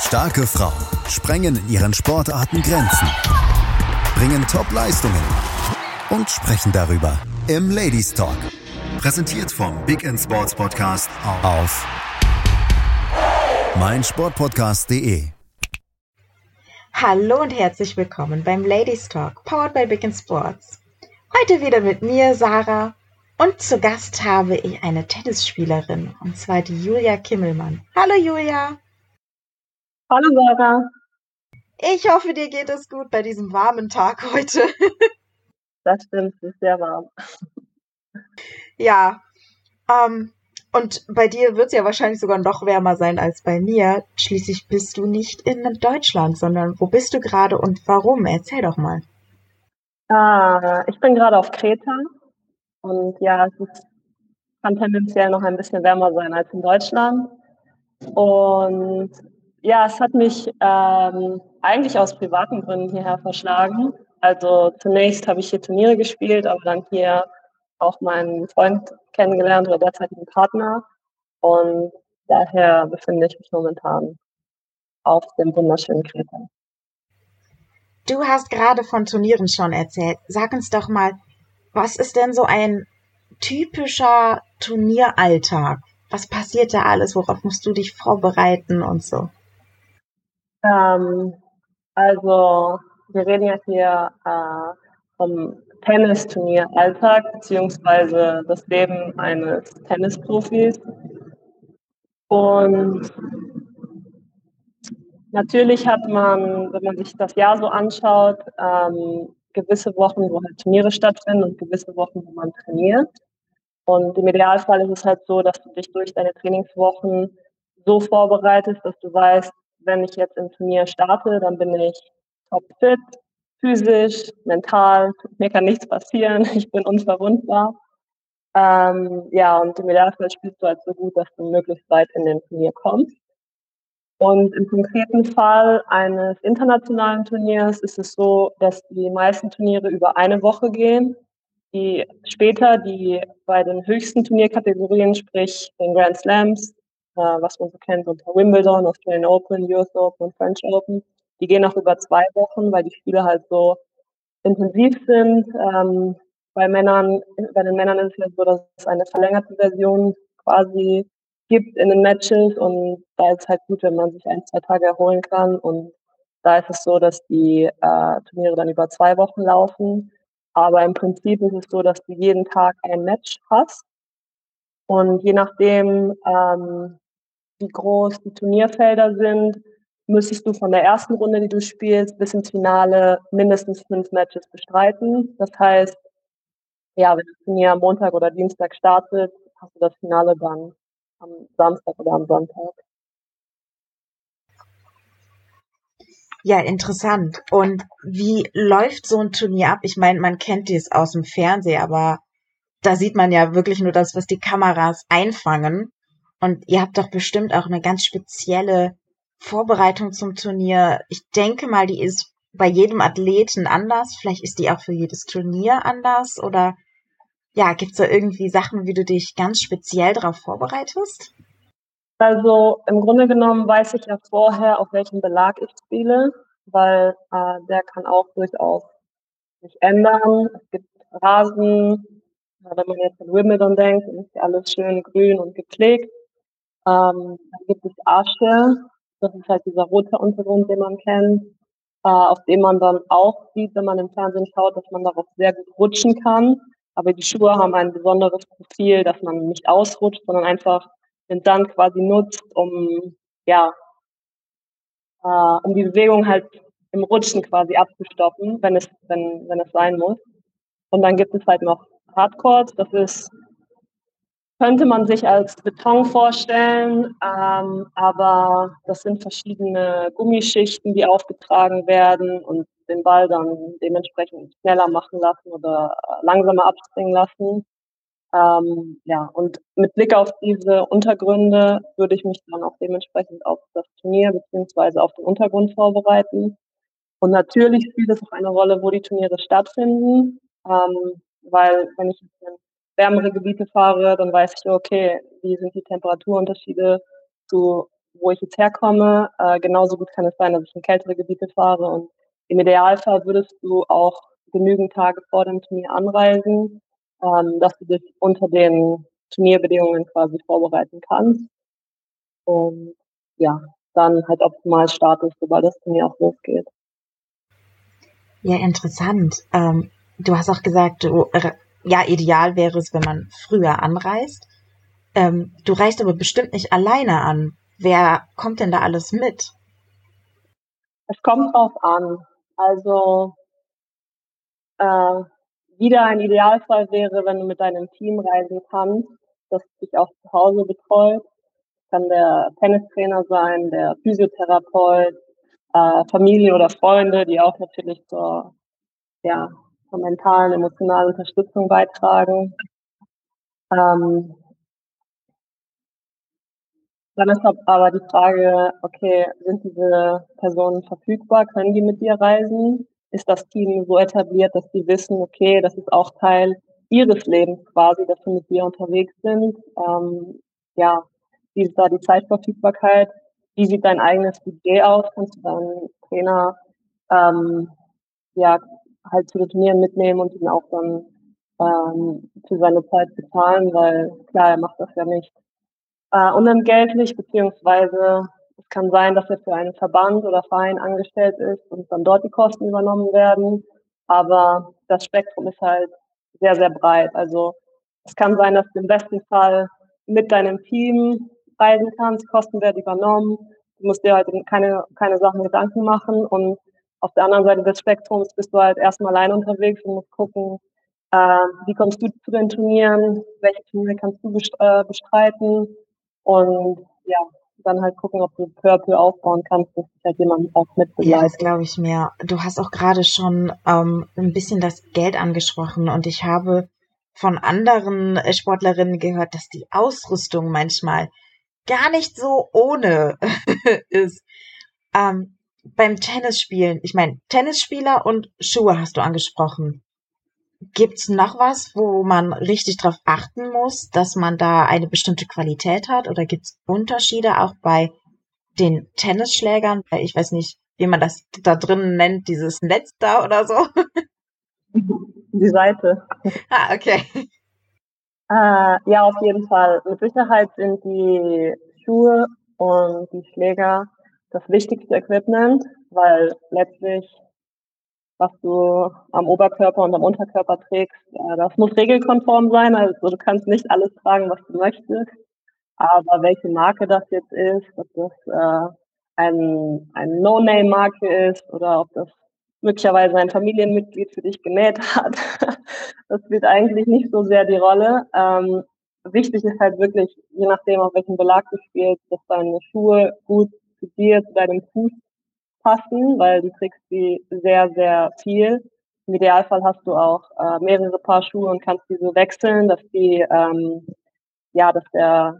Starke Frauen sprengen in ihren Sportarten Grenzen, bringen Top-Leistungen und sprechen darüber im Ladies Talk. Präsentiert vom Big End Sports Podcast auf meinsportpodcast.de. Hallo und herzlich willkommen beim Ladies Talk, powered by Big End Sports. Heute wieder mit mir, Sarah, und zu Gast habe ich eine Tennisspielerin, und zwar die Julia Kimmelmann. Hallo Julia! Hallo Sarah. Ich hoffe, dir geht es gut bei diesem warmen Tag heute. das stimmt, es ist sehr warm. Ja, ähm, und bei dir wird es ja wahrscheinlich sogar noch wärmer sein als bei mir. Schließlich bist du nicht in Deutschland, sondern wo bist du gerade und warum? Erzähl doch mal. Ah, ich bin gerade auf Kreta und ja, es ist, kann tendenziell noch ein bisschen wärmer sein als in Deutschland. Und ja, es hat mich ähm, eigentlich aus privaten Gründen hierher verschlagen. Also zunächst habe ich hier Turniere gespielt, aber dann hier auch meinen Freund kennengelernt oder derzeitigen Partner. Und daher befinde ich mich momentan auf dem wunderschönen Kreta. Du hast gerade von Turnieren schon erzählt. Sag uns doch mal, was ist denn so ein typischer Turnieralltag? Was passiert da alles? Worauf musst du dich vorbereiten und so? Ähm, also wir reden ja hier äh, vom Tennisturnier Alltag beziehungsweise das Leben eines Tennisprofis. Und natürlich hat man, wenn man sich das Jahr so anschaut, ähm, gewisse Wochen, wo halt Turniere stattfinden und gewisse Wochen, wo man trainiert. Und im Idealfall ist es halt so, dass du dich durch deine Trainingswochen so vorbereitest, dass du weißt, wenn ich jetzt im Turnier starte, dann bin ich topfit, physisch, mental, mir kann nichts passieren, ich bin unverwundbar. Ähm, ja, und im Idealfall spielst du halt so gut, dass du möglichst weit in den Turnier kommst. Und im konkreten Fall eines internationalen Turniers ist es so, dass die meisten Turniere über eine Woche gehen. Die später, die bei den höchsten Turnierkategorien, sprich den Grand Slams, äh, was man so kennt unter Wimbledon, Australian Open, US Open und French Open. Die gehen auch über zwei Wochen, weil die Spiele halt so intensiv sind. Ähm, bei Männern, bei den Männern ist es ja so, dass es eine verlängerte Version quasi gibt in den Matches und da ist es halt gut, wenn man sich ein, zwei Tage erholen kann und da ist es so, dass die äh, Turniere dann über zwei Wochen laufen. Aber im Prinzip ist es so, dass du jeden Tag ein Match hast. Und je nachdem, ähm, wie groß die Turnierfelder sind, müsstest du von der ersten Runde, die du spielst, bis ins Finale mindestens fünf Matches bestreiten. Das heißt, ja, wenn das Turnier am Montag oder Dienstag startet, hast du das Finale dann am Samstag oder am Sonntag. Ja, interessant. Und wie läuft so ein Turnier ab? Ich meine, man kennt dies aus dem Fernsehen, aber da sieht man ja wirklich nur das, was die Kameras einfangen. Und ihr habt doch bestimmt auch eine ganz spezielle Vorbereitung zum Turnier. Ich denke mal, die ist bei jedem Athleten anders. Vielleicht ist die auch für jedes Turnier anders. Oder ja, gibt's da irgendwie Sachen, wie du dich ganz speziell darauf vorbereitest? Also im Grunde genommen weiß ich ja vorher, auf welchem Belag ich spiele, weil äh, der kann auch durchaus sich ändern. Es gibt Rasen, wenn man jetzt an Wimbledon denkt, ist alles schön grün und gepflegt. Ähm, dann gibt es Asche, das ist halt dieser rote Untergrund, den man kennt, äh, auf dem man dann auch sieht, wenn man im Fernsehen schaut, dass man darauf sehr gut rutschen kann. Aber die Schuhe haben ein besonderes Profil, dass man nicht ausrutscht, sondern einfach den Sand quasi nutzt, um ja, äh, um die Bewegung halt im Rutschen quasi abzustoppen, wenn es, wenn, wenn es sein muss. Und dann gibt es halt noch Hardcore, das ist könnte man sich als Beton vorstellen, ähm, aber das sind verschiedene Gummischichten, die aufgetragen werden und den Ball dann dementsprechend schneller machen lassen oder äh, langsamer abspringen lassen. Ähm, ja, und mit Blick auf diese Untergründe würde ich mich dann auch dementsprechend auf das Turnier beziehungsweise auf den Untergrund vorbereiten. Und natürlich spielt es auch eine Rolle, wo die Turniere stattfinden, ähm, weil wenn ich jetzt wärmere Gebiete fahre, dann weiß ich, okay, wie sind die Temperaturunterschiede zu wo ich jetzt herkomme. Äh, genauso gut kann es sein, dass ich in kältere Gebiete fahre und im Idealfall würdest du auch genügend Tage vor dem Turnier anreisen, ähm, dass du dich unter den Turnierbedingungen quasi vorbereiten kannst. Und ja, dann halt optimal startest, sobald das Turnier auch losgeht. Ja, interessant. Ähm, du hast auch gesagt, du, äh, ja, ideal wäre es, wenn man früher anreist. Ähm, du reist aber bestimmt nicht alleine an. Wer kommt denn da alles mit? Es kommt drauf an. Also äh, wieder ein Idealfall wäre, wenn du mit deinem Team reisen kannst, das dich auch zu Hause betreut. Kann der Tennistrainer sein, der Physiotherapeut, äh, Familie oder Freunde, die auch natürlich zur, ja, zur mentalen, emotionalen Unterstützung beitragen. Ähm, dann ist aber die Frage, okay, sind diese Personen verfügbar? Können die mit dir reisen? Ist das Team so etabliert, dass die wissen, okay, das ist auch Teil ihres Lebens quasi, dass sie mit dir unterwegs sind? Ähm, ja, wie ist da die Zeitverfügbarkeit? Wie sieht dein eigenes Budget aus? Kannst du deinen Trainer ähm, ja halt zu den Turnieren mitnehmen und ihn auch dann ähm, für seine Zeit bezahlen, weil klar, er macht das ja nicht äh, unentgeltlich, beziehungsweise es kann sein, dass er für einen Verband oder Verein angestellt ist und dann dort die Kosten übernommen werden. Aber das Spektrum ist halt sehr, sehr breit. Also es kann sein, dass du im besten Fall mit deinem Team reisen kannst, Kosten werden übernommen. Du musst dir halt keine, keine Sachen Gedanken machen und auf der anderen Seite des Spektrums bist du halt erstmal allein unterwegs und musst gucken, äh, wie kommst du zu den Turnieren, welche Turniere kannst du äh, bestreiten und ja, dann halt gucken, ob du peu aufbauen kannst, dass sich halt jemand auch mit begleitet. Ja, das glaube ich mir. Du hast auch gerade schon ähm, ein bisschen das Geld angesprochen und ich habe von anderen Sportlerinnen gehört, dass die Ausrüstung manchmal gar nicht so ohne ist. Ähm, beim Tennisspielen, ich meine, Tennisspieler und Schuhe hast du angesprochen. Gibt's noch was, wo man richtig drauf achten muss, dass man da eine bestimmte Qualität hat? Oder gibt's Unterschiede auch bei den Tennisschlägern? Ich weiß nicht, wie man das da drin nennt, dieses Netz da oder so. Die Seite. Ah, okay. Äh, ja, auf jeden Fall. Mit Sicherheit sind die Schuhe und die Schläger das wichtigste Equipment, weil letztlich was du am Oberkörper und am Unterkörper trägst. Äh, das muss regelkonform sein, also du kannst nicht alles tragen, was du möchtest. Aber welche Marke das jetzt ist, ob das äh, ein, ein No-Name-Marke ist oder ob das möglicherweise ein Familienmitglied für dich genäht hat, das spielt eigentlich nicht so sehr die Rolle. Ähm, wichtig ist halt wirklich, je nachdem, auf welchen Belag du spielst, dass deine Schuhe gut zu dir, zu deinem Fuß passen, weil du trägst die sehr, sehr viel. Im Idealfall hast du auch äh, mehrere Paar Schuhe und kannst diese wechseln, dass die, ähm, ja, dass der,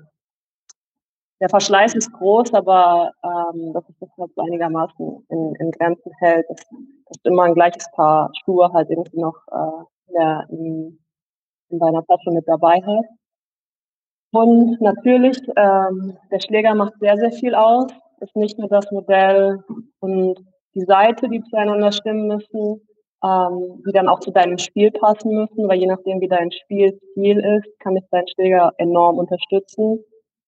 der Verschleiß ist groß, aber ähm, dass sich das halt so einigermaßen in, in Grenzen hält, dass, dass du immer ein gleiches Paar Schuhe halt irgendwie noch äh, in, der, in, in deiner Tasche mit dabei hast. Und natürlich, ähm, der Schläger macht sehr, sehr viel aus ist nicht nur das Modell und die Seite, die zueinander stimmen müssen, ähm, die dann auch zu deinem Spiel passen müssen, weil je nachdem, wie dein Spielstil ist, kann dich dein Schläger enorm unterstützen.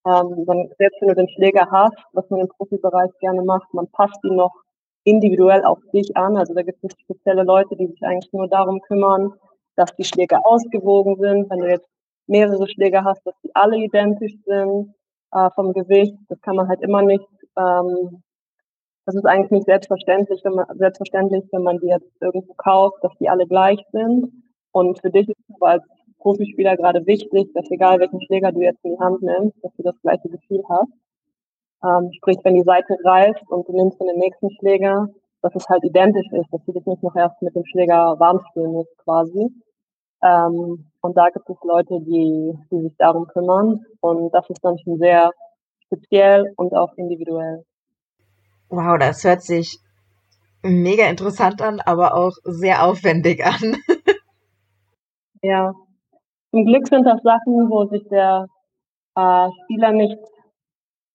Ähm, dann, selbst wenn du den Schläger hast, was man im Profibereich gerne macht, man passt ihn noch individuell auf dich an. Also da gibt es spezielle Leute, die sich eigentlich nur darum kümmern, dass die Schläger ausgewogen sind. Wenn du jetzt mehrere Schläger hast, dass die alle identisch sind äh, vom Gewicht, das kann man halt immer nicht ähm, das ist eigentlich nicht selbstverständlich, wenn man, selbstverständlich, wenn man die jetzt irgendwo kauft, dass die alle gleich sind. Und für dich ist es aber als Profispieler gerade wichtig, dass egal welchen Schläger du jetzt in die Hand nimmst, dass du das gleiche Gefühl hast. Ähm, sprich, wenn die Seite reißt und du nimmst den nächsten Schläger, dass es halt identisch ist, dass du dich nicht noch erst mit dem Schläger warm spielen musst quasi. Ähm, und da gibt es Leute, die, die sich darum kümmern. Und das ist dann schon sehr speziell und auch individuell. Wow, das hört sich mega interessant an, aber auch sehr aufwendig an. ja, zum Glück sind das Sachen, wo sich der äh, Spieler nicht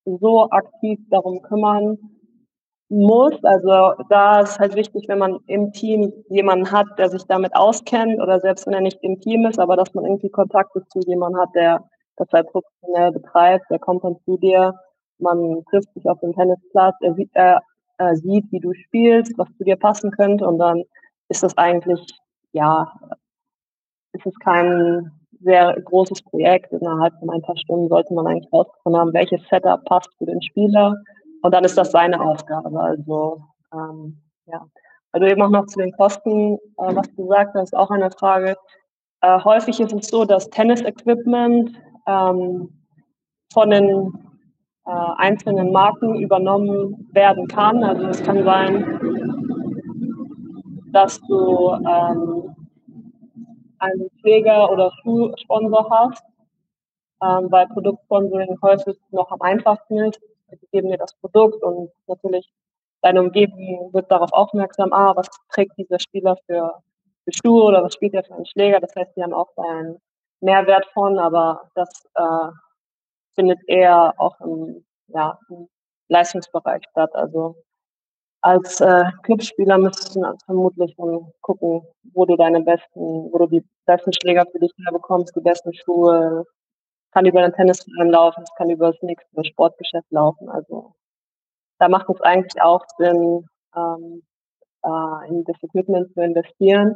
so aktiv darum kümmern muss. Also da ist halt wichtig, wenn man im Team jemanden hat, der sich damit auskennt oder selbst wenn er nicht im Team ist, aber dass man irgendwie Kontakte zu jemandem hat, der das halt professionell betreibt, der kommt dann zu dir, man trifft sich auf dem Tennisplatz, er sieht, er, er sieht, wie du spielst, was zu dir passen könnte und dann ist das eigentlich, ja, ist es kein sehr großes Projekt. Innerhalb von ein paar Stunden sollte man eigentlich rausgefunden haben, welches Setup passt für den Spieler. Und dann ist das seine Aufgabe. Also, ähm, ja. Also eben auch noch zu den Kosten, äh, was du das ist auch eine Frage. Äh, häufig ist es so, dass Tennis-Equipment ähm, von den äh, einzelnen Marken übernommen werden kann. Also es kann sein, dass du ähm, einen Pfleger oder Schuhsponsor hast, ähm, weil Produktsponsoring häufig noch am einfachsten ist. Sie geben dir das Produkt und natürlich deine Umgebung wird darauf aufmerksam, ah, was trägt dieser Spieler für, für Schuhe oder was spielt er für einen Schläger. Das heißt, sie haben auch einen Mehrwert von, aber das äh, findet eher auch im, ja, im Leistungsbereich statt. Also als äh, Clubspieler müsstest du vermutlich dann gucken, wo du deine besten, wo du die besten Schläger für dich herbekommst, die besten Schuhe. Kann über den Tennisverein laufen, es kann über das nächste Sportgeschäft laufen. Also da macht es eigentlich auch Sinn, ähm, äh, in das Equipment zu investieren,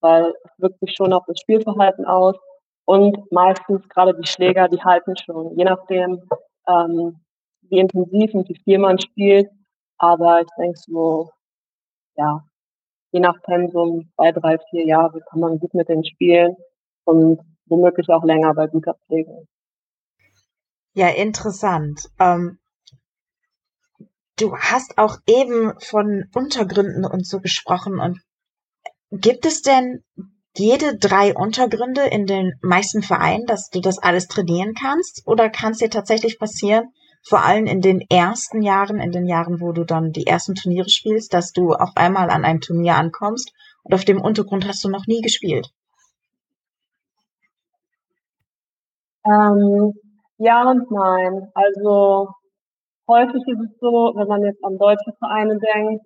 weil es wirkt sich schon auf das Spielverhalten aus. Und meistens gerade die Schläger, die halten schon, je nachdem, ähm, wie intensiv und wie viel man spielt, aber ich denke so, ja, je nach Pensum, zwei, drei, vier Jahre kann man gut mit denen spielen und womöglich auch länger bei guter Pflege. Ja, interessant. Ähm, du hast auch eben von Untergründen und so gesprochen und gibt es denn jede drei Untergründe in den meisten Vereinen, dass du das alles trainieren kannst? Oder kann es dir tatsächlich passieren, vor allem in den ersten Jahren, in den Jahren, wo du dann die ersten Turniere spielst, dass du auf einmal an einem Turnier ankommst und auf dem Untergrund hast du noch nie gespielt? Ähm, ja und nein. Also häufig ist es so, wenn man jetzt an deutsche Vereine denkt,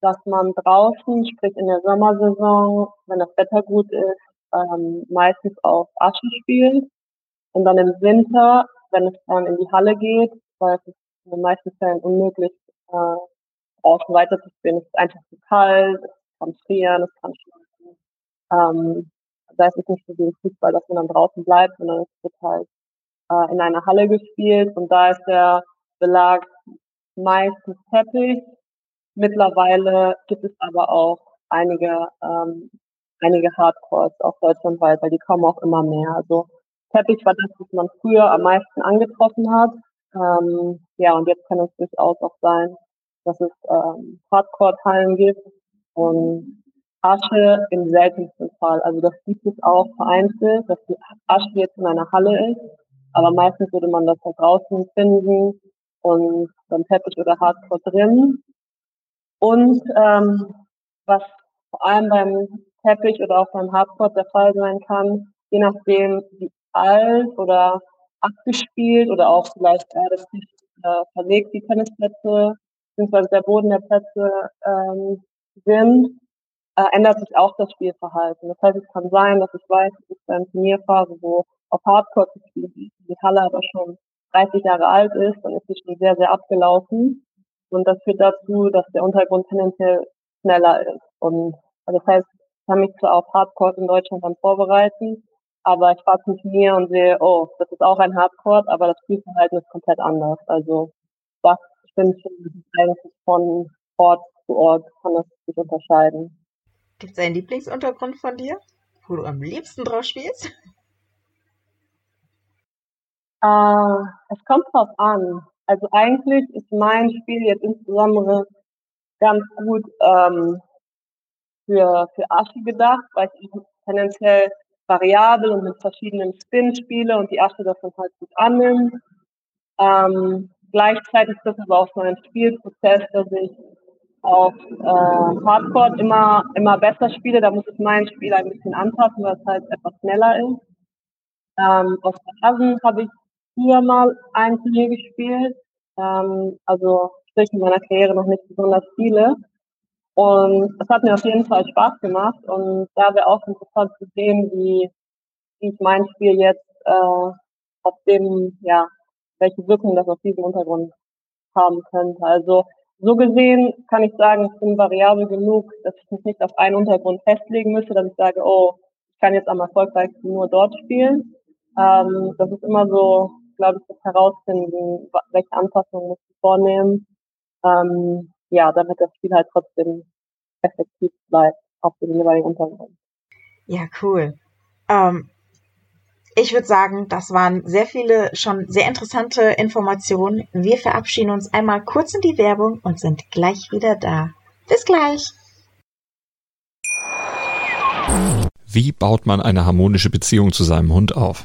dass man draußen, sprich in der Sommersaison, wenn das Wetter gut ist, ähm, meistens auf Asche spielt und dann im Winter, wenn es dann in die Halle geht, weil es ist in den meisten Fällen unmöglich, äh, draußen weiterzuspielen. Es ist einfach zu kalt, es kann frieren, es kann schneien. Ähm, da ist es nicht so wie im Fußball, dass man dann draußen bleibt, sondern es wird halt äh, in einer Halle gespielt und da ist der Belag meistens Teppich. Mittlerweile gibt es aber auch einige, ähm, einige Hardcores, auch deutschlandweit, weil die kommen auch immer mehr. Also Teppich war das, was man früher am meisten angetroffen hat. Ähm, ja, und jetzt kann es durchaus auch sein, dass es ähm, Hardcore-Teilen gibt und Asche im seltensten Fall. Also das gibt es auch vereinzelt, dass die Asche jetzt in einer Halle ist, aber meistens würde man das da draußen finden und dann Teppich oder Hardcore drin. Und ähm, was vor allem beim Teppich oder auch beim Hardcore der Fall sein kann, je nachdem wie alt oder abgespielt oder auch vielleicht äh, das nicht äh, verlegt, die Tennisplätze, beziehungsweise der Boden der Plätze ähm, sind, äh, ändert sich auch das Spielverhalten. Das heißt, es kann sein, dass ich weiß, es ist eine Turnierphase, wo auf Hardcore gespielt wird, die Halle aber schon 30 Jahre alt ist, dann ist sie schon sehr, sehr abgelaufen. Und das führt dazu, dass der Untergrund tendenziell schneller ist. Und also das heißt, ich kann mich zwar auf Hardcore in Deutschland dann vorbereiten, aber ich fahre zum Turnier und sehe, oh, das ist auch ein Hardcore, aber das Spielverhalten ist komplett anders. Also das stimmt schon eigentlich von Ort zu Ort kann das sich unterscheiden. Gibt es einen Lieblingsuntergrund von dir, wo du am liebsten drauf spielst? Äh, es kommt drauf an. Also eigentlich ist mein Spiel jetzt insbesondere ganz gut ähm, für, für Aschi gedacht, weil ich tendenziell variabel und mit verschiedenen Spin spiele und die Asche davon halt gut annimmt. Ähm, gleichzeitig ist das aber auch so ein Spielprozess, dass ich auf äh, Hardcore immer, immer besser spiele. Da muss ich mein Spiel ein bisschen anpassen, weil es halt etwas schneller ist. Ähm, auf Rasen habe ich früher mal ein Turnier gespielt. Ähm, also sprich in meiner Karriere noch nicht besonders viele. Und es hat mir auf jeden Fall Spaß gemacht und da wäre auch interessant zu sehen, wie, wie ich mein Spiel jetzt äh, auf dem, ja, welche Wirkung das auf diesem Untergrund haben könnte. Also so gesehen kann ich sagen, ich bin variabel genug, dass ich mich nicht auf einen Untergrund festlegen müsste, dass ich sage, oh, ich kann jetzt am erfolgreichsten nur dort spielen. Ähm, das ist immer so, glaube ich, das Herausfinden, welche Anpassungen muss ich vornehmen. Ähm, ja, damit das Spiel halt trotzdem effektiv bleibt auf dem jeweiligen Untergrund. Ja, cool. Ähm, ich würde sagen, das waren sehr viele schon sehr interessante Informationen. Wir verabschieden uns einmal kurz in die Werbung und sind gleich wieder da. Bis gleich. Wie baut man eine harmonische Beziehung zu seinem Hund auf?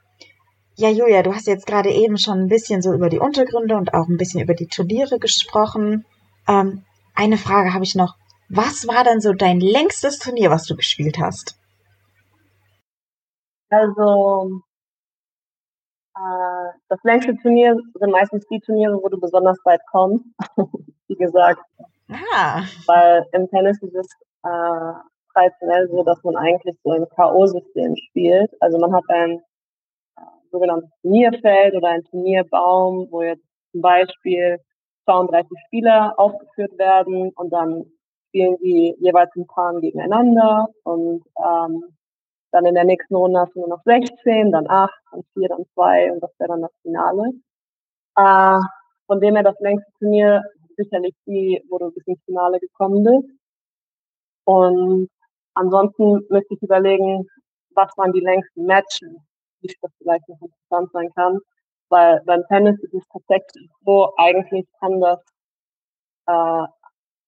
Ja, Julia, du hast jetzt gerade eben schon ein bisschen so über die Untergründe und auch ein bisschen über die Turniere gesprochen. Ähm, eine Frage habe ich noch. Was war denn so dein längstes Turnier, was du gespielt hast? Also, äh, das längste Turnier sind meistens die Turniere, wo du besonders weit kommst. Wie gesagt. Ah. Weil im Tennis ist es äh, traditionell so, dass man eigentlich so ein K.O.-System spielt. Also man hat ein sogenanntes Turnierfeld oder ein Turnierbaum, wo jetzt zum Beispiel 32 Spieler aufgeführt werden und dann spielen die jeweils in Paaren gegeneinander und ähm, dann in der nächsten Runde hast du nur noch 16, dann 8, dann 4, dann 2 und das wäre dann das Finale. Äh, von dem her das längste Turnier sicherlich die, wo du bis ins Finale gekommen bist. Und ansonsten müsste ich überlegen, was waren die längsten Matches, wie das vielleicht noch interessant sein kann. Weil beim Tennis ist es tatsächlich so, eigentlich kann das äh,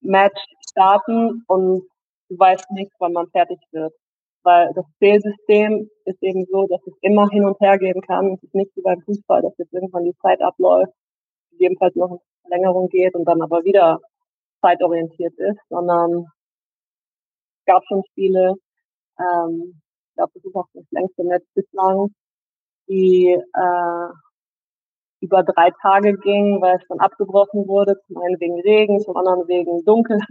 Match starten und du weißt nicht, wann man fertig wird. Weil das Zählsystem ist eben so, dass es immer hin und her gehen kann. Es ist nicht wie beim Fußball, dass jetzt irgendwann die Zeit abläuft, gegebenenfalls noch eine Verlängerung geht und dann aber wieder zeitorientiert ist, sondern es gab schon Spiele, ähm, ich glaube, das ist auch das längste Netz bislang, die äh, über drei Tage ging, weil es dann abgebrochen wurde, zum einen wegen Regen, zum anderen wegen Dunkelheit.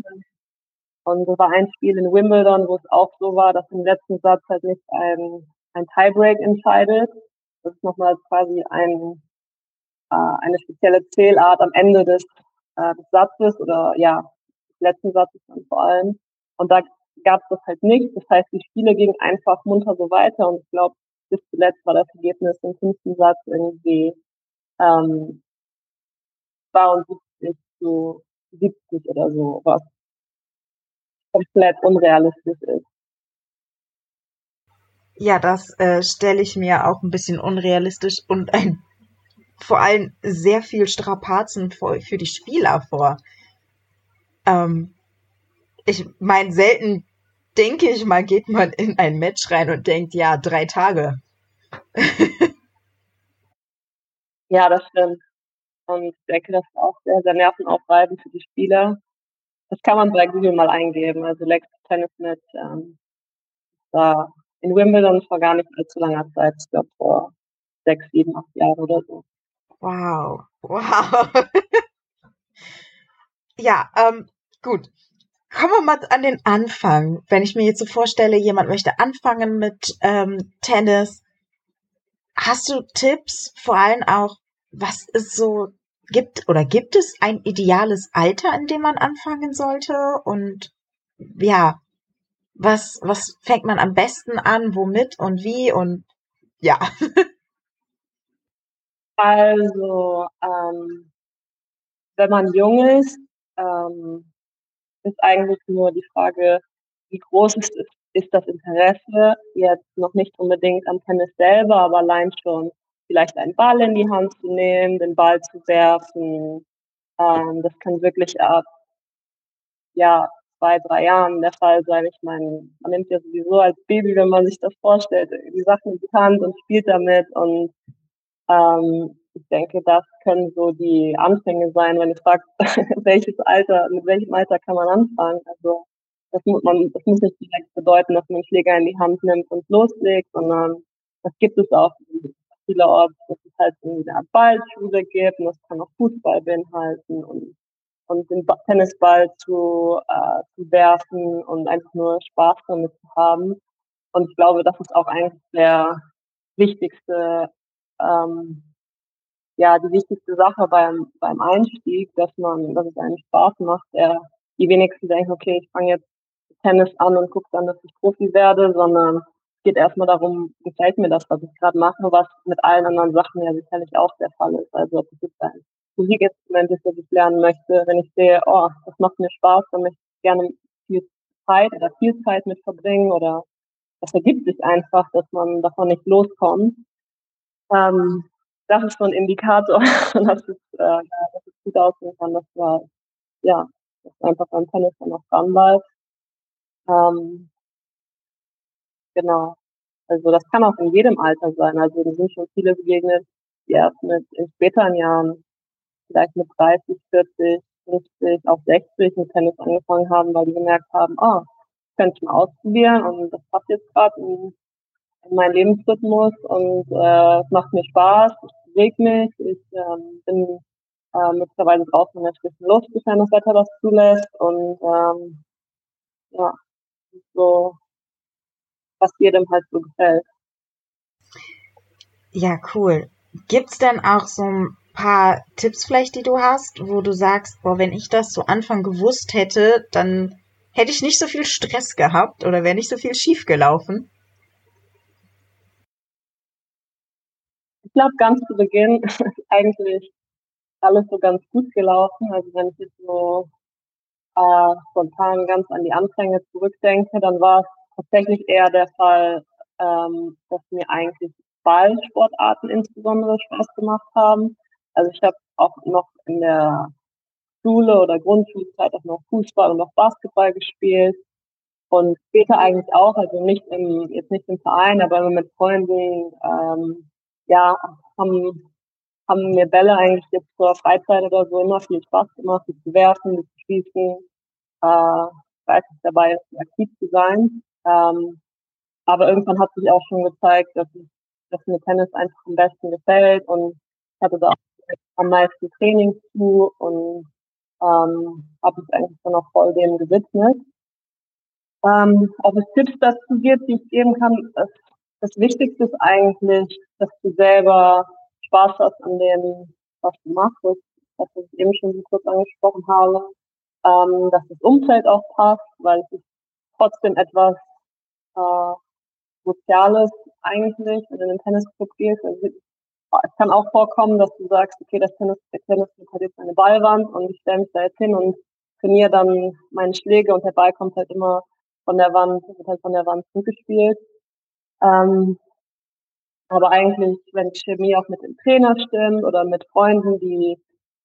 Und es war ein Spiel in Wimbledon, wo es auch so war, dass im letzten Satz halt nicht ein, ein Tiebreak entscheidet. Das ist nochmal quasi ein, äh, eine spezielle Zählart am Ende des, äh, des Satzes oder ja, des letzten Satzes dann vor allem. Und da gab es das halt nicht. Das heißt, die Spiele gingen einfach munter so weiter und ich glaube, bis zuletzt war das Ergebnis im fünften Satz irgendwie ähm, 72 zu 70 oder so, was komplett unrealistisch ist. Ja, das äh, stelle ich mir auch ein bisschen unrealistisch und ein vor allem sehr viel Strapazen für, für die Spieler vor. Ähm, ich meine, selten denke ich mal, geht man in ein Match rein und denkt, ja, drei Tage. ja, das stimmt. Und ich denke, das ist auch sehr, sehr nervenaufreibend für die Spieler. Das kann man bei Google mal eingeben. Also Lex Tennis mit ähm, war in Wimbledon vor gar nicht allzu langer Zeit, ich glaube vor sechs, sieben, acht Jahren oder so. Wow, wow. ja, ähm, gut. Kommen wir mal an den Anfang. Wenn ich mir jetzt so vorstelle, jemand möchte anfangen mit ähm, Tennis, hast du Tipps, vor allem auch, was ist so gibt oder gibt es ein ideales Alter, in dem man anfangen sollte? Und ja, was, was fängt man am besten an, womit und wie und ja. Also, ähm, wenn man jung ist, ähm, ist eigentlich nur die Frage, wie groß ist, ist das Interesse jetzt noch nicht unbedingt am Tennis selber, aber allein schon vielleicht einen Ball in die Hand zu nehmen, den Ball zu werfen. Ähm, das kann wirklich ab ja, zwei, drei Jahren der Fall sein. Ich meine, man nimmt ja sowieso als Baby, wenn man sich das vorstellt, die Sachen in die Hand und spielt damit und ähm, ich denke, das können so die Anfänge sein, wenn du fragst, welches Alter, mit welchem Alter kann man anfangen. Also das muss man, das muss nicht direkt bedeuten, dass man Schläger in die Hand nimmt und loslegt, sondern das gibt es auch vielerorts, dass es halt eine Art Ballschule gibt und das kann auch Fußball beinhalten und und den Tennisball zu, äh, zu werfen und einfach nur Spaß damit zu haben. Und ich glaube, das ist auch eigentlich der wichtigste ähm, ja die wichtigste Sache beim, beim Einstieg, dass man, dass es einen Spaß macht. Der, die wenigsten denken, okay, ich fange jetzt Tennis an und gucke dann, dass ich Profi werde, sondern es geht erstmal darum, gefällt mir das, was ich gerade mache, was mit allen anderen Sachen ja sicherlich auch der Fall ist. Also ob es jetzt ein Musikinstrument ist, das ich lernen möchte, wenn ich sehe, oh, das macht mir Spaß, dann möchte ich gerne viel Zeit oder viel Zeit mit verbringen oder das ergibt sich einfach, dass man davon nicht loskommt. Ähm, das ist so ein Indikator, dass es, äh, dass es gut aussehen kann, dass man, ja, dass man einfach beim Tennis dann noch dran bleibt. Ähm, genau. Also das kann auch in jedem Alter sein. Also mir sind schon viele begegnet, die erst mit in späteren Jahren, vielleicht mit 30, 40, 50, auch 60 mit Tennis angefangen haben, weil die gemerkt haben, oh, könnte ich mal ausprobieren und das passt jetzt gerade in meinen Lebensrhythmus und äh, es macht mir Spaß, ich bewege mich, ich ähm, bin äh, mittlerweile draußen in der frischen Luft, sofern das Wetter das zulässt und ähm, ja, so was jedem halt so gefällt. Ja, cool. Gibt's denn auch so ein paar Tipps vielleicht, die du hast, wo du sagst, boah, wenn ich das zu Anfang gewusst hätte, dann hätte ich nicht so viel Stress gehabt oder wäre nicht so viel schief gelaufen? Ich glaube, ganz zu Beginn ist eigentlich alles so ganz gut gelaufen. Also wenn ich jetzt so äh, spontan ganz an die Anfänge zurückdenke, dann war es tatsächlich eher der Fall, ähm, dass mir eigentlich Ballsportarten insbesondere Spaß gemacht haben. Also ich habe auch noch in der Schule oder Grundschulzeit auch noch Fußball und noch Basketball gespielt und später eigentlich auch, also nicht im, jetzt nicht im Verein, aber immer mit Freunden, ähm, ja, haben, haben mir Bälle eigentlich jetzt zur Freizeit oder so immer viel Spaß gemacht, die zu werfen, die zu schießen, äh, fleißig dabei aktiv zu sein. Ähm, aber irgendwann hat sich auch schon gezeigt, dass, ich, dass mir Tennis einfach am besten gefällt und ich hatte da auch am meisten Training zu und ähm, habe mich eigentlich dann auch voll dem gewidmet. Ähm, ob es Tipps dazu gibt, die ich geben kann, das, das Wichtigste ist eigentlich, dass du selber Spaß hast an dem, was du machst, was ich eben schon so kurz angesprochen habe, ähm, dass das Umfeld auch passt, weil es ist trotzdem etwas äh, Soziales eigentlich, wenn du in den Tennisclub gehst. Also es kann auch vorkommen, dass du sagst, okay, das Tennis, der Tennisclub hat jetzt eine Ballwand und ich stelle mich da jetzt hin und trainiere dann meine Schläge und der Ball kommt halt immer von der Wand, wird halt von der Wand zugespielt. Ähm, aber eigentlich, wenn Chemie auch mit dem Trainer stimmt oder mit Freunden, die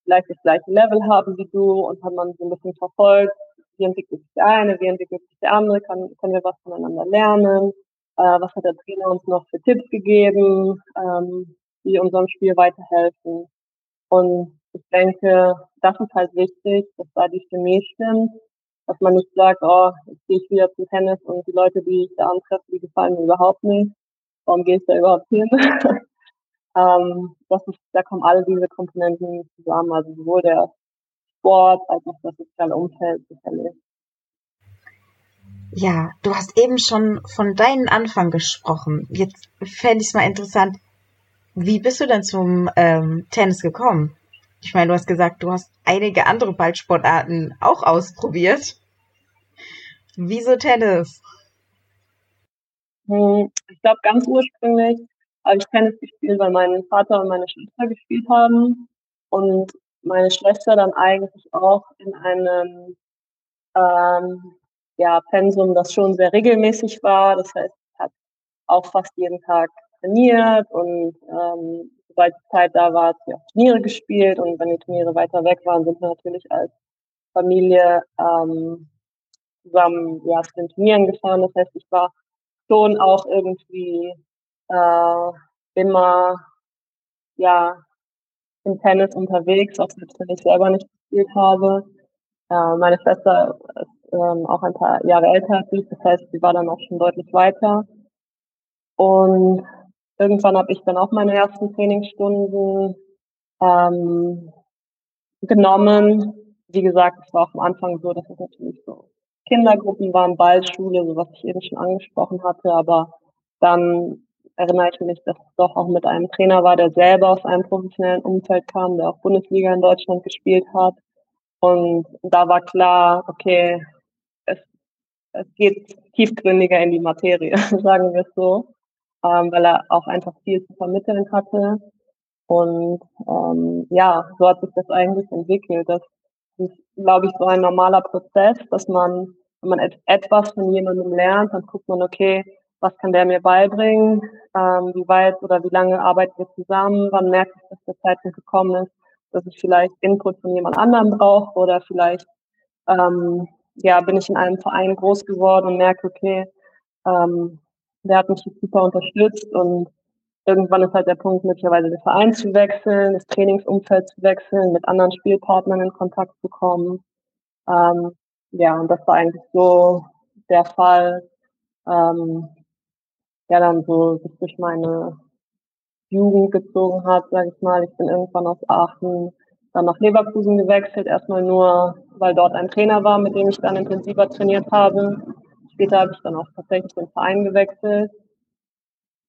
vielleicht das gleiche Level haben wie du und hat man so ein bisschen verfolgt, wie entwickelt sich der eine, wie entwickelt sich der andere, kann, können wir was voneinander lernen, äh, was hat der Trainer uns noch für Tipps gegeben, ähm, die unserem Spiel weiterhelfen. Und ich denke, das ist halt wichtig, dass da die Chemie stimmt, dass man nicht sagt, oh, jetzt gehe ich wieder zum Tennis und die Leute, die ich da antreffe, die gefallen mir überhaupt nicht. Warum gehe ich da überhaupt hin? ähm, das ist, da kommen alle diese Komponenten zusammen, also sowohl der Sport als auch das soziale Umfeld sicherlich. Ja, du hast eben schon von deinem Anfang gesprochen. Jetzt fände ich es mal interessant, wie bist du denn zum ähm, Tennis gekommen? Ich meine, du hast gesagt, du hast einige andere Ballsportarten auch ausprobiert. Wieso Tennis? Hm, ich glaube, ganz ursprünglich habe ich Tennis gespielt, weil mein Vater und meine Schwester gespielt haben. Und meine Schwester dann eigentlich auch in einem ähm, ja, Pensum, das schon sehr regelmäßig war. Das heißt, ich habe auch fast jeden Tag trainiert und ähm, sobald die Zeit da war, hat sie auch Turniere gespielt und wenn die Turniere weiter weg waren, sind wir natürlich als Familie ähm, zusammen ja, zu den Turnieren gefahren. Das heißt, ich war schon auch irgendwie äh, immer ja im Tennis unterwegs, auch wenn ich selber nicht gespielt habe. Äh, meine Schwester ist ähm, auch ein paar Jahre älter als ich, das heißt, sie war dann auch schon deutlich weiter. Und irgendwann habe ich dann auch meine ersten Trainingsstunden ähm, genommen. Wie gesagt, es war auch am Anfang so, dass es natürlich so Kindergruppen waren, Ballschule, so was ich eben schon angesprochen hatte, aber dann erinnere ich mich, dass es doch auch mit einem Trainer war, der selber aus einem professionellen Umfeld kam, der auch Bundesliga in Deutschland gespielt hat. Und da war klar, okay, es, es geht tiefgründiger in die Materie, sagen wir es so, ähm, weil er auch einfach viel zu vermitteln hatte. Und ähm, ja, so hat sich das eigentlich entwickelt. Das ist, glaube ich, so ein normaler Prozess, dass man, wenn man et etwas von jemandem lernt, dann guckt man, okay, was kann der mir beibringen, ähm, wie weit oder wie lange arbeiten wir zusammen, wann merke ich, dass der Zeitpunkt gekommen ist, dass ich vielleicht Input von jemand anderem brauche oder vielleicht ähm, ja, bin ich in einem Verein groß geworden und merke, okay, ähm, der hat mich super unterstützt und irgendwann ist halt der Punkt, möglicherweise den Verein zu wechseln, das Trainingsumfeld zu wechseln, mit anderen Spielpartnern in Kontakt zu kommen. Ähm, ja, und das war eigentlich so der Fall, ähm, der dann so sich durch meine Jugend gezogen hat, sage ich mal. Ich bin irgendwann aus Aachen dann nach Leverkusen gewechselt, erstmal nur, weil dort ein Trainer war, mit dem ich dann intensiver trainiert habe. Später habe ich dann auch tatsächlich den Verein gewechselt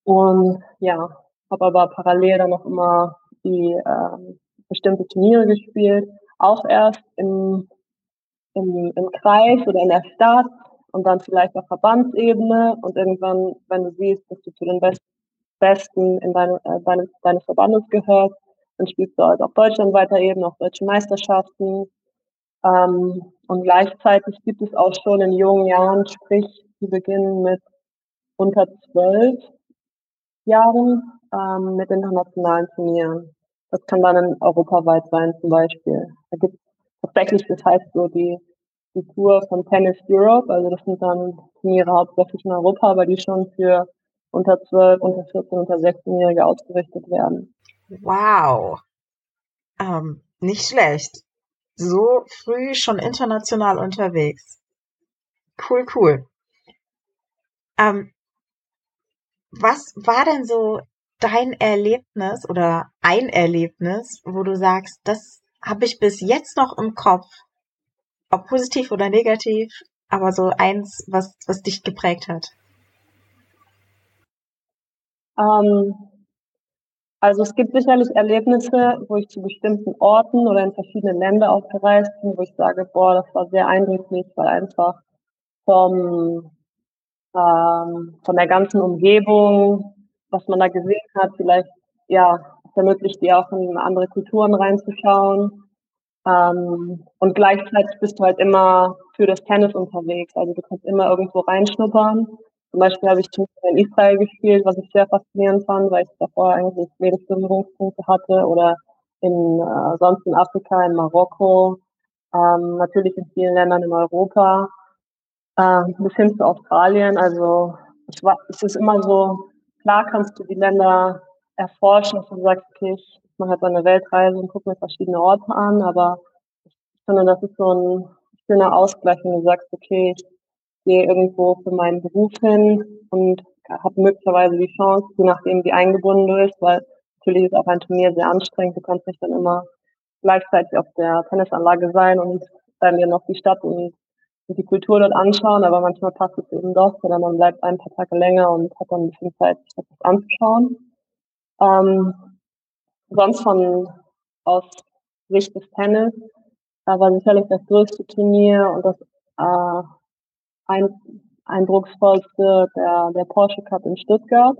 und ja, habe aber parallel dann noch immer die ähm, bestimmte Turniere gespielt, auch erst im, im, im Kreis oder in der Stadt und dann vielleicht auf Verbandsebene und irgendwann, wenn du siehst, dass du zu den Best Besten in deine, äh, deine, deines Verbandes gehörst, dann spielst du halt auf deutschlandweiter Ebene, auf deutsche Meisterschaften. Ähm, und gleichzeitig gibt es auch schon in jungen Jahren, sprich, die beginnen mit unter zwölf Jahren ähm, mit internationalen Turnieren. Das kann dann europaweit sein zum Beispiel. Da gibt es tatsächlich, das heißt so die die Tour von Tennis Europe. Also das sind dann Turniere hauptsächlich in Europa, aber die schon für unter 12, unter 14, unter 16-Jährige ausgerichtet werden. Wow. Ähm, nicht schlecht. So früh schon international unterwegs. Cool, cool. Ähm, was war denn so dein Erlebnis oder ein Erlebnis, wo du sagst, das habe ich bis jetzt noch im Kopf ob positiv oder negativ, aber so eins, was, was dich geprägt hat? Ähm, also es gibt sicherlich Erlebnisse, wo ich zu bestimmten Orten oder in verschiedene Länder auch gereist bin, wo ich sage, boah, das war sehr eindrücklich, weil einfach vom, ähm, von der ganzen Umgebung, was man da gesehen hat, vielleicht, ja, es ermöglicht dir auch in andere Kulturen reinzuschauen. Ähm, und gleichzeitig bist du halt immer für das Tennis unterwegs. Also du kannst immer irgendwo reinschnuppern. Zum Beispiel habe ich in Israel gespielt, was ich sehr faszinierend fand, weil ich davor eigentlich wenig Berührungspunkte hatte. Oder in, äh, sonst in Afrika, in Marokko, ähm, natürlich in vielen Ländern in Europa, äh, bis hin zu Australien. Also ich war, es ist immer so, klar kannst du die Länder erforschen, dass du sagst, okay, ich man hat eine Weltreise und guckt mir verschiedene Orte an, aber ich finde, das ist so ein schöner Ausgleich, wenn du sagst, okay, ich gehe irgendwo für meinen Beruf hin und habe möglicherweise die Chance, je nachdem wie eingebunden du bist, weil natürlich ist auch ein Turnier sehr anstrengend, du kannst nicht dann immer gleichzeitig auf der Tennisanlage sein und dann dir noch die Stadt und, die Kultur dort anschauen, aber manchmal passt es eben doch, oder man bleibt ein paar Tage länger und hat dann ein bisschen Zeit, sich das anzuschauen. Ähm, sonst von aus Sicht des Tennis da war sicherlich das größte Turnier und das äh, eindrucksvollste der, der Porsche Cup in Stuttgart.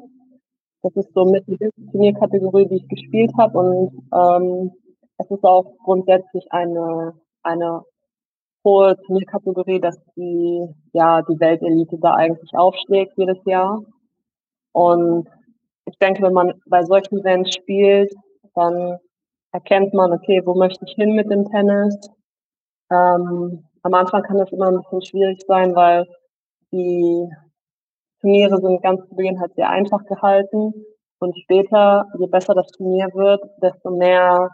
Das ist so mit die Turnierkategorie, die ich gespielt habe und ähm, es ist auch grundsätzlich eine eine hohe Turnierkategorie, dass die ja die Weltelite da eigentlich aufschlägt jedes Jahr. Und ich denke, wenn man bei solchen Events spielt, dann erkennt man, okay, wo möchte ich hin mit dem Tennis? Ähm, am Anfang kann das immer ein bisschen schwierig sein, weil die Turniere sind ganz zu Beginn halt sehr einfach gehalten und später, je besser das Turnier wird, desto mehr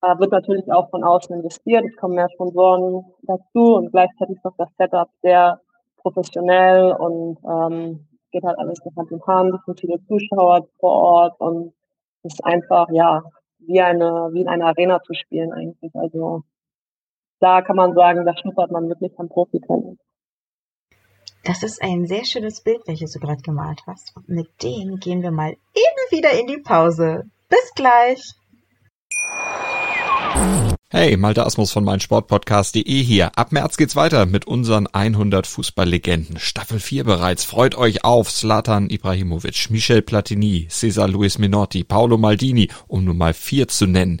äh, wird natürlich auch von außen investiert. Es kommen mehr Sponsoren dazu und gleichzeitig ist auch das Setup sehr professionell und ähm, geht halt alles Hand in Hand. Es sind viele Zuschauer vor Ort und es ist einfach, ja, wie eine, wie in einer Arena zu spielen eigentlich. Also da kann man sagen, da schnuppert man wirklich am Profi-Tennis. Das ist ein sehr schönes Bild, welches du gerade gemalt hast. Und mit dem gehen wir mal eben wieder in die Pause. Bis gleich. Hey, Malte Asmus von meinsportpodcast.de hier. Ab März geht's weiter mit unseren 100 Fußballlegenden. Staffel 4 bereits. Freut euch auf Zlatan Ibrahimovic, Michel Platini, Cesar Luis Minotti, Paolo Maldini, um nur mal vier zu nennen.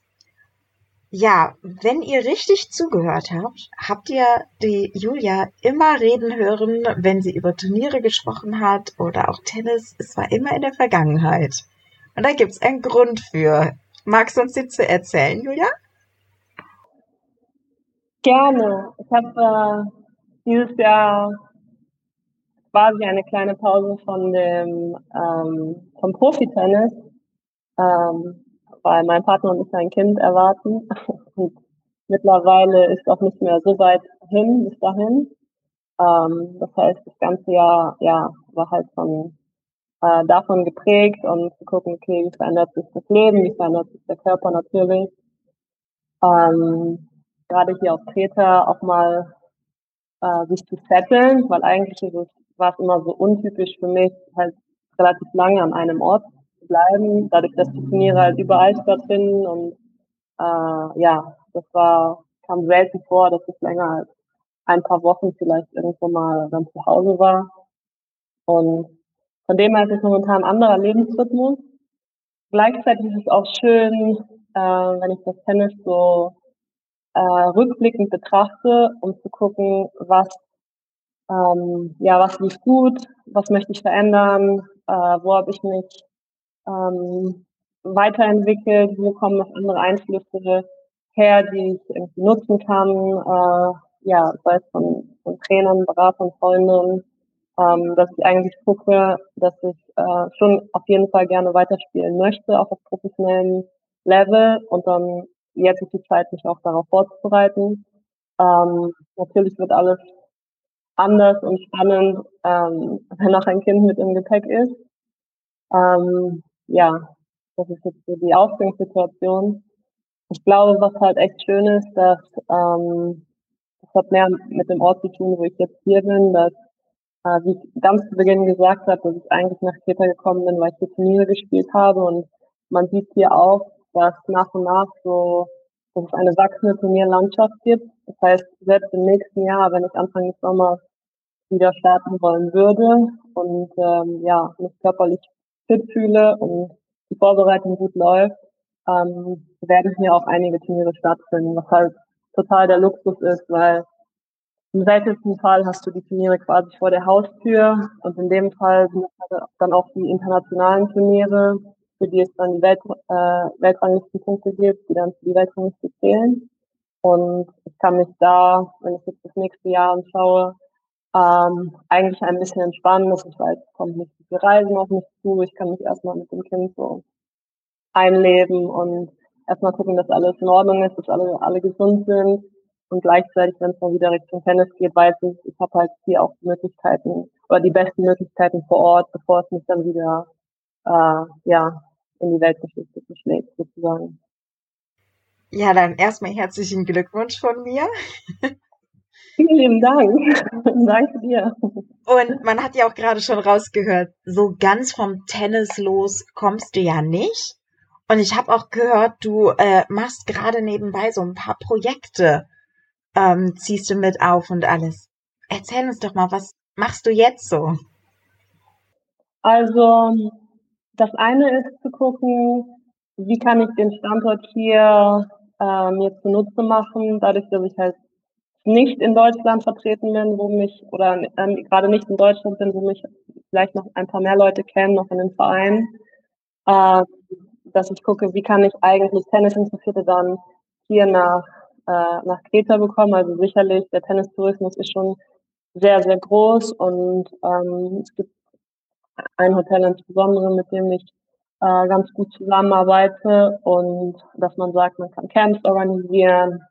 Ja, wenn ihr richtig zugehört habt, habt ihr die Julia immer reden hören, wenn sie über Turniere gesprochen hat oder auch Tennis. Es war immer in der Vergangenheit. Und da gibt's einen Grund für. Magst du uns die zu erzählen, Julia? Gerne. Ich habe äh, dieses Jahr quasi eine kleine Pause von dem ähm, vom Profi-Tennis, ähm, weil mein Partner und ich ein Kind erwarten. Und mittlerweile ist auch nicht mehr so weit hin bis dahin. Ähm, das heißt, das ganze Jahr ja war halt von äh, davon geprägt und zu gucken, okay, wie verändert sich das Leben, wie verändert sich der Körper natürlich. Ähm, gerade hier auf Kreta auch mal äh, sich zu setteln, weil eigentlich ist es war es immer so untypisch für mich, halt relativ lange an einem Ort bleiben, dadurch, dass die Turniere halt überall stattfinden und äh, ja, das war, kam selten vor, dass ich länger als ein paar Wochen vielleicht irgendwo mal dann zu Hause war. Und von dem her ist es momentan ein anderer Lebensrhythmus. Gleichzeitig ist es auch schön, äh, wenn ich das Tennis so äh, rückblickend betrachte, um zu gucken, was ähm, ja, was lief gut, was möchte ich verändern, äh, wo habe ich mich ähm, weiterentwickelt, wo kommen noch andere Einflüsse her, die ich irgendwie nutzen kann, äh, ja, sei es von, von Trainern, Beratern, Freunden, ähm, dass ich eigentlich gucke, dass ich äh, schon auf jeden Fall gerne weiterspielen möchte, auch auf professionellem Level und dann jetzt ist die Zeit, mich auch darauf vorzubereiten. Ähm, natürlich wird alles anders und spannend, ähm, wenn noch ein Kind mit im Gepäck ist. Ähm, ja, das ist jetzt so die Ausgangssituation. Ich glaube, was halt echt schön ist, dass ähm, das hat mehr mit dem Ort zu tun, wo ich jetzt hier bin, dass äh, wie ich ganz zu Beginn gesagt habe, dass ich eigentlich nach Kreta gekommen bin, weil ich hier Turniere gespielt habe und man sieht hier auch, dass nach und nach so dass es eine wachsende Turnierlandschaft gibt. Das heißt, selbst im nächsten Jahr, wenn ich Anfang des Sommers wieder starten wollen würde und ähm, ja, mich körperlich fit fühle und die Vorbereitung gut läuft, ähm, werden hier auch einige Turniere stattfinden, was halt total der Luxus ist, weil im seltensten Fall hast du die Turniere quasi vor der Haustür und in dem Fall sind halt dann auch die internationalen Turniere, für die es dann die Welt, äh, Weltranglistenpunkte gibt, die dann für die Weltrangliste zählen. Und ich kann mich da, wenn ich jetzt das nächste Jahr anschaue, ähm, eigentlich ein bisschen entspannen. Das ich weiß, es kommt nicht viel Reisen auf mich zu. Ich kann mich erstmal mit dem Kind so einleben und erstmal gucken, dass alles in Ordnung ist, dass alle, alle gesund sind. Und gleichzeitig, wenn es mal wieder Richtung Tennis geht, weiß ich, ich habe halt hier auch die Möglichkeiten oder die besten Möglichkeiten vor Ort, bevor es mich dann wieder äh, ja, in die Weltgeschichte verschlägt, sozusagen. Ja, dann erstmal herzlichen Glückwunsch von mir. Vielen lieben Dank. Danke dir. Und man hat ja auch gerade schon rausgehört, so ganz vom Tennis los kommst du ja nicht. Und ich habe auch gehört, du äh, machst gerade nebenbei so ein paar Projekte, ähm, ziehst du mit auf und alles. Erzähl uns doch mal, was machst du jetzt so? Also das eine ist zu gucken, wie kann ich den Standort hier äh, mir zunutze machen, dadurch, dass ich halt nicht in Deutschland vertreten bin, wo mich, oder ähm, gerade nicht in Deutschland bin, wo mich vielleicht noch ein paar mehr Leute kennen, noch in den Vereinen, äh, dass ich gucke, wie kann ich eigentlich Tennisinteressierte dann hier nach, äh, nach Kreta bekommen. Also sicherlich, der Tennistourismus ist schon sehr, sehr groß und ähm, es gibt ein Hotel insbesondere, mit dem ich äh, ganz gut zusammenarbeite und dass man sagt, man kann Camps organisieren,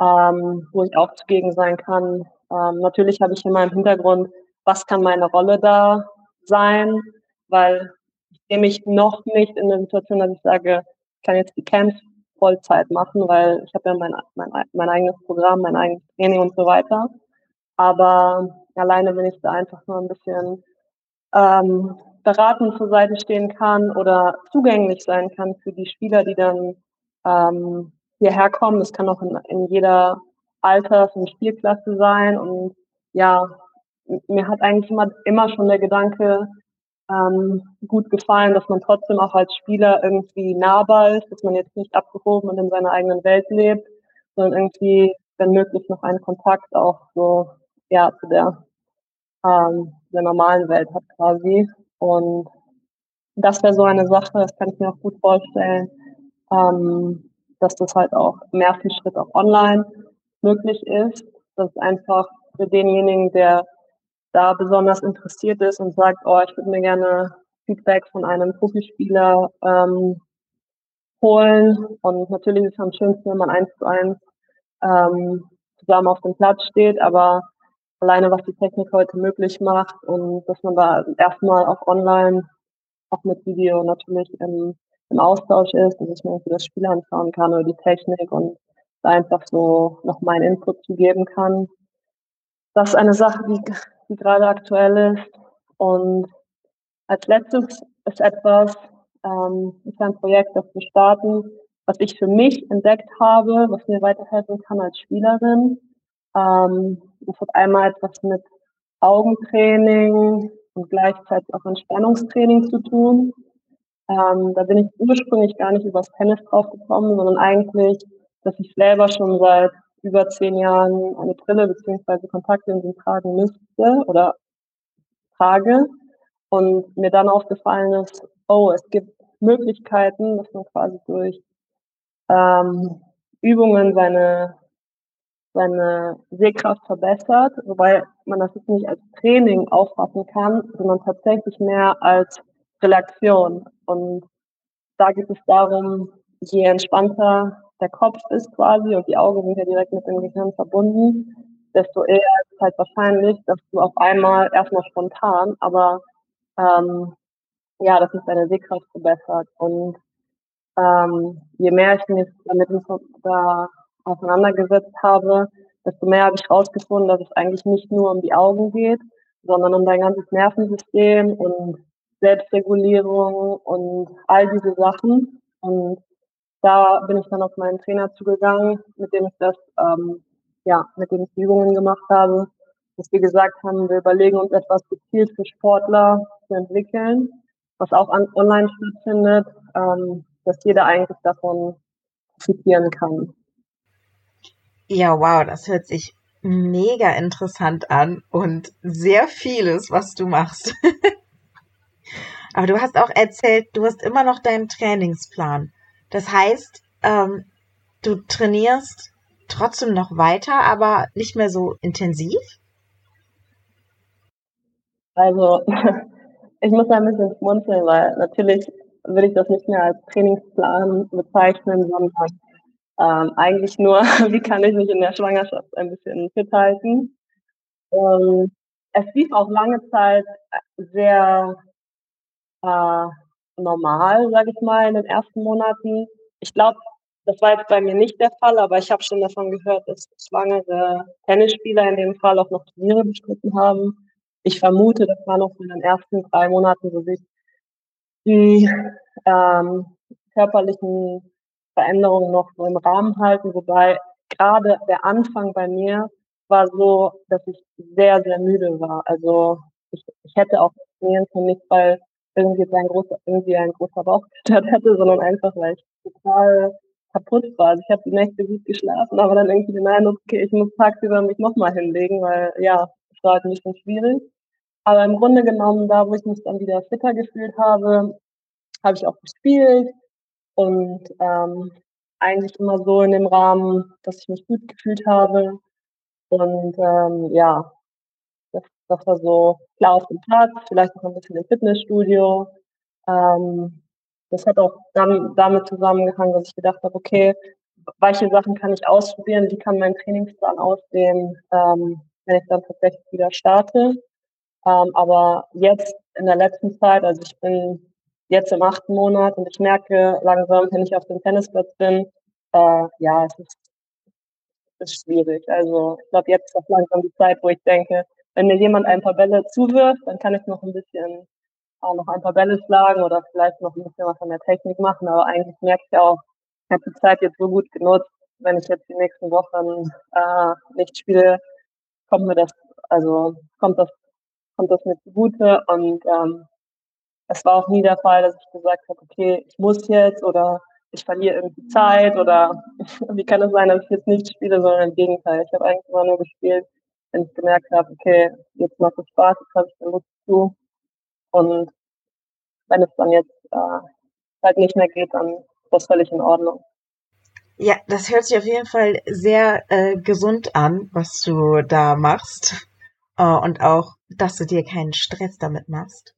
ähm, wo ich auch zugegen sein kann. Ähm, natürlich habe ich immer im Hintergrund, was kann meine Rolle da sein, weil ich sehe mich noch nicht in der Situation, dass ich sage, ich kann jetzt die Camps Vollzeit machen, weil ich habe ja mein, mein, mein eigenes Programm, mein eigenes Training und so weiter. Aber alleine, wenn ich da einfach nur ein bisschen ähm, beratend zur Seite stehen kann oder zugänglich sein kann für die Spieler, die dann ähm, hierher kommen. Das kann auch in, in jeder Alters- und Spielklasse sein. Und ja, mir hat eigentlich immer, immer schon der Gedanke ähm, gut gefallen, dass man trotzdem auch als Spieler irgendwie nahbar ist, dass man jetzt nicht abgehoben und in seiner eigenen Welt lebt, sondern irgendwie, wenn möglich, noch einen Kontakt auch so ja zu der ähm, der normalen Welt hat quasi. Und das wäre so eine Sache, das kann ich mir auch gut vorstellen, ähm, dass das halt auch im ersten Schritt auch online möglich ist. Das ist einfach für denjenigen, der da besonders interessiert ist und sagt, oh, ich würde mir gerne Feedback von einem Profispieler ähm, holen. Und natürlich ist es am schönsten, wenn man eins zu eins ähm, zusammen auf dem Platz steht, aber alleine was die Technik heute möglich macht und dass man da erstmal auch online, auch mit Video natürlich im, im Austausch ist, dass ich mir das Spiel anschauen kann oder die Technik und da einfach so noch meinen Input zu geben kann. Das ist eine Sache, die, die gerade aktuell ist. Und als letztes ist etwas, ähm, ist ein Projekt, das wir starten, was ich für mich entdeckt habe, was mir weiterhelfen kann als Spielerin. Ähm, das hat einmal etwas mit Augentraining und gleichzeitig auch Entspannungstraining zu tun. Ähm, da bin ich ursprünglich gar nicht übers Tennis draufgekommen, sondern eigentlich, dass ich selber schon seit über zehn Jahren eine Brille beziehungsweise Kontaktlinsen tragen müsste oder trage und mir dann aufgefallen ist, oh, es gibt Möglichkeiten, dass man quasi durch ähm, Übungen seine seine Sehkraft verbessert, wobei man das jetzt nicht als Training auffassen kann, sondern tatsächlich mehr als Relaktion. Und da geht es darum, je entspannter der Kopf ist quasi und die Augen sind ja direkt mit dem Gehirn verbunden, desto eher ist es halt wahrscheinlich, dass du auf einmal erstmal spontan, aber ähm, ja, dass sich deine Sehkraft verbessert. Und ähm, je mehr ich mich damit da auseinandergesetzt habe, desto mehr habe ich herausgefunden, dass es eigentlich nicht nur um die Augen geht, sondern um dein ganzes Nervensystem und Selbstregulierung und all diese Sachen. Und da bin ich dann auf meinen Trainer zugegangen, mit dem ich das, ähm, ja, mit dem ich die Übungen gemacht habe, dass wir gesagt haben, wir überlegen uns etwas gezielt für Sportler zu entwickeln, was auch an, online stattfindet, ähm, dass jeder eigentlich davon profitieren kann. Ja, wow, das hört sich mega interessant an und sehr vieles, was du machst. Aber du hast auch erzählt, du hast immer noch deinen Trainingsplan. Das heißt, ähm, du trainierst trotzdem noch weiter, aber nicht mehr so intensiv? Also, ich muss ein bisschen schmunzeln, weil natürlich würde ich das nicht mehr als Trainingsplan bezeichnen, sondern ähm, eigentlich nur, wie kann ich mich in der Schwangerschaft ein bisschen fit halten. Ähm, es lief auch lange Zeit sehr äh, normal, sage ich mal, in den ersten Monaten. Ich glaube, das war jetzt bei mir nicht der Fall, aber ich habe schon davon gehört, dass schwangere Tennisspieler in dem Fall auch noch Turniere bestritten haben. Ich vermute, das war noch in den ersten drei Monaten, wo sich die ähm, körperlichen Veränderungen noch so im Rahmen halten, wobei gerade der Anfang bei mir war so, dass ich sehr, sehr müde war. Also ich, ich hätte auch trainieren kann, nicht weil irgendwie ein großer, irgendwie ein großer Bauch hätte, sondern einfach, weil ich total kaputt war. Also ich habe die Nächte gut geschlafen, aber dann irgendwie den Eindruck, okay, ich muss tagsüber mich nochmal hinlegen, weil ja, es war halt ein bisschen schwierig. Aber im Grunde genommen, da wo ich mich dann wieder fitter gefühlt habe, habe ich auch gespielt und ähm, eigentlich immer so in dem Rahmen, dass ich mich gut gefühlt habe. Und ähm, ja, das, war so klar auf dem Platz, vielleicht noch ein bisschen im Fitnessstudio. Ähm, das hat auch dann damit zusammengehangen, dass ich gedacht habe, okay, welche Sachen kann ich ausprobieren, wie kann mein Trainingsplan aussehen, ähm, wenn ich dann tatsächlich wieder starte. Ähm, aber jetzt in der letzten Zeit, also ich bin jetzt im achten Monat und ich merke langsam, wenn ich auf dem Tennisplatz bin, äh, ja, es ist, es ist schwierig. Also ich glaube, jetzt ist auch langsam die Zeit, wo ich denke, wenn mir jemand ein paar Bälle zuwirft, dann kann ich noch ein bisschen auch noch ein paar Bälle schlagen oder vielleicht noch ein bisschen was an der Technik machen. Aber eigentlich merke ich auch, ich habe die Zeit jetzt so gut genutzt, wenn ich jetzt die nächsten Wochen äh, nicht spiele, kommt mir das, also kommt das, kommt das mir zugute. Und ähm, es war auch nie der Fall, dass ich gesagt habe, okay, ich muss jetzt oder ich verliere irgendwie Zeit oder wie kann es sein, dass ich jetzt nicht spiele, sondern im Gegenteil. Ich habe eigentlich immer nur gespielt, wenn ich gemerkt habe, okay, jetzt macht es Spaß, jetzt habe ich da Lust zu. Und wenn es dann jetzt äh, halt nicht mehr geht, dann ist das völlig in Ordnung. Ja, das hört sich auf jeden Fall sehr äh, gesund an, was du da machst. Äh, und auch, dass du dir keinen Stress damit machst.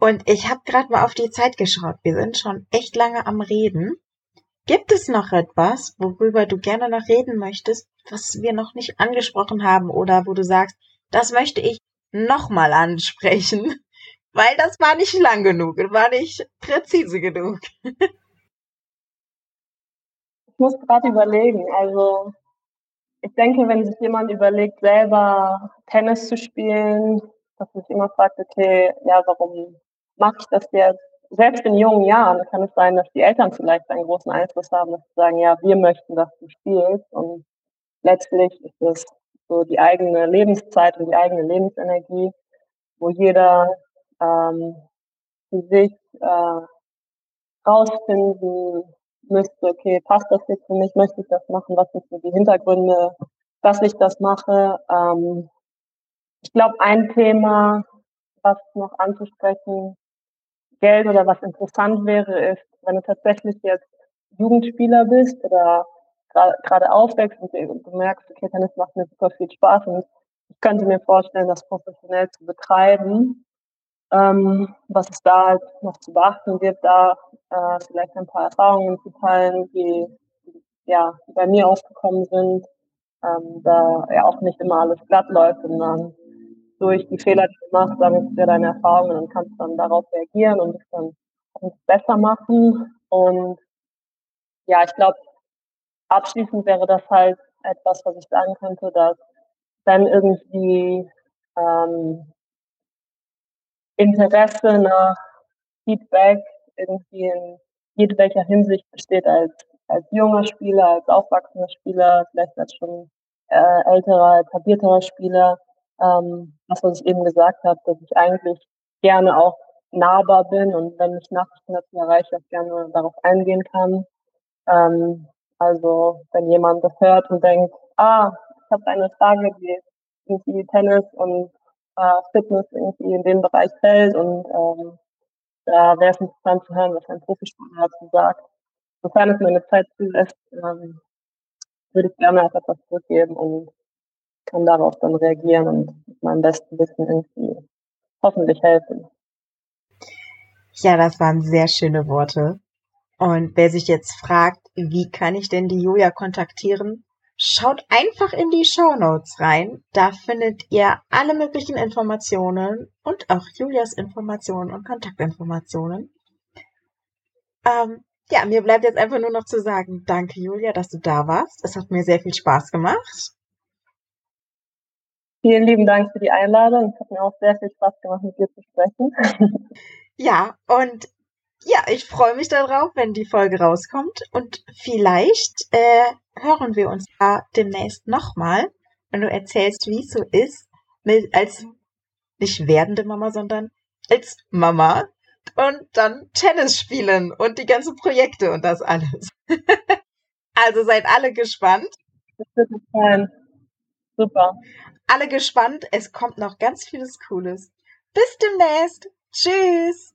Und ich habe gerade mal auf die Zeit geschaut. Wir sind schon echt lange am Reden. Gibt es noch etwas, worüber du gerne noch reden möchtest, was wir noch nicht angesprochen haben oder wo du sagst, das möchte ich nochmal ansprechen, weil das war nicht lang genug, war nicht präzise genug. ich muss gerade überlegen, also ich denke, wenn sich jemand überlegt, selber Tennis zu spielen, dass sich immer fragt, okay, ja, warum mache ich das jetzt? Selbst in jungen Jahren kann es sein, dass die Eltern vielleicht einen großen Einfluss haben, dass sie sagen, ja, wir möchten, dass du spielst. Und letztlich ist es so die eigene Lebenszeit und die eigene Lebensenergie, wo jeder ähm, für sich äh, rausfinden müsste, okay, passt das jetzt für mich, möchte ich das machen, was sind so die Hintergründe, dass ich das mache. Ähm, ich glaube, ein Thema, was noch anzusprechen Geld oder was interessant wäre, ist, wenn du tatsächlich jetzt Jugendspieler bist oder gerade aufwächst und du merkst, okay, Tennis macht mir super viel Spaß und ich könnte mir vorstellen, das professionell zu betreiben. Ähm, was es da halt noch zu beachten gibt, da äh, vielleicht ein paar Erfahrungen zu teilen, die, ja, bei mir aufgekommen sind, ähm, da ja auch nicht immer alles glatt läuft, sondern durch die Fehler, die du machst, sammelst du deine Erfahrungen und kannst dann darauf reagieren und es dann besser machen. Und ja, ich glaube, abschließend wäre das halt etwas, was ich sagen könnte, dass wenn irgendwie ähm, Interesse nach Feedback irgendwie in jedwelcher Hinsicht besteht als, als junger Spieler, als aufwachsender Spieler, vielleicht als schon äh, älterer, etablierterer Spieler, ähm, das, was ich eben gesagt habe, dass ich eigentlich gerne auch nahbar bin und wenn ich Nachrichten dazu erreiche, auch gerne darauf eingehen kann. Ähm, also wenn jemand das hört und denkt, ah, ich habe eine Frage, die irgendwie Tennis und äh, Fitness irgendwie in den Bereich fällt und ähm, da wäre es interessant zu hören, was ein Profisportler dazu sagt. Sofern es meine Zeit zulässt, ähm, würde ich gerne auch etwas zurückgeben und kann darauf dann reagieren und mit meinem besten Wissen irgendwie hoffentlich helfen. Ja, das waren sehr schöne Worte. Und wer sich jetzt fragt, wie kann ich denn die Julia kontaktieren? Schaut einfach in die Show Notes rein. Da findet ihr alle möglichen Informationen und auch Julias Informationen und Kontaktinformationen. Ähm, ja, mir bleibt jetzt einfach nur noch zu sagen, danke Julia, dass du da warst. Es hat mir sehr viel Spaß gemacht. Vielen lieben Dank für die Einladung. Es hat mir auch sehr viel Spaß gemacht, mit dir zu sprechen. Ja, und ja, ich freue mich darauf, wenn die Folge rauskommt. Und vielleicht äh, hören wir uns ja demnächst nochmal, wenn du erzählst, wie es so ist, mit, als nicht werdende Mama, sondern als Mama und dann Tennis spielen und die ganzen Projekte und das alles. also seid alle gespannt. Das wird sein. Super. Alle gespannt. Es kommt noch ganz vieles Cooles. Bis demnächst. Tschüss.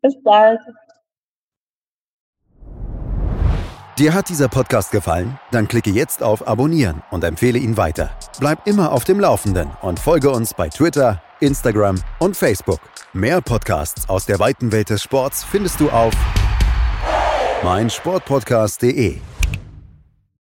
Bis bald. Dir hat dieser Podcast gefallen? Dann klicke jetzt auf Abonnieren und empfehle ihn weiter. Bleib immer auf dem Laufenden und folge uns bei Twitter, Instagram und Facebook. Mehr Podcasts aus der weiten Welt des Sports findest du auf meinsportpodcast.de.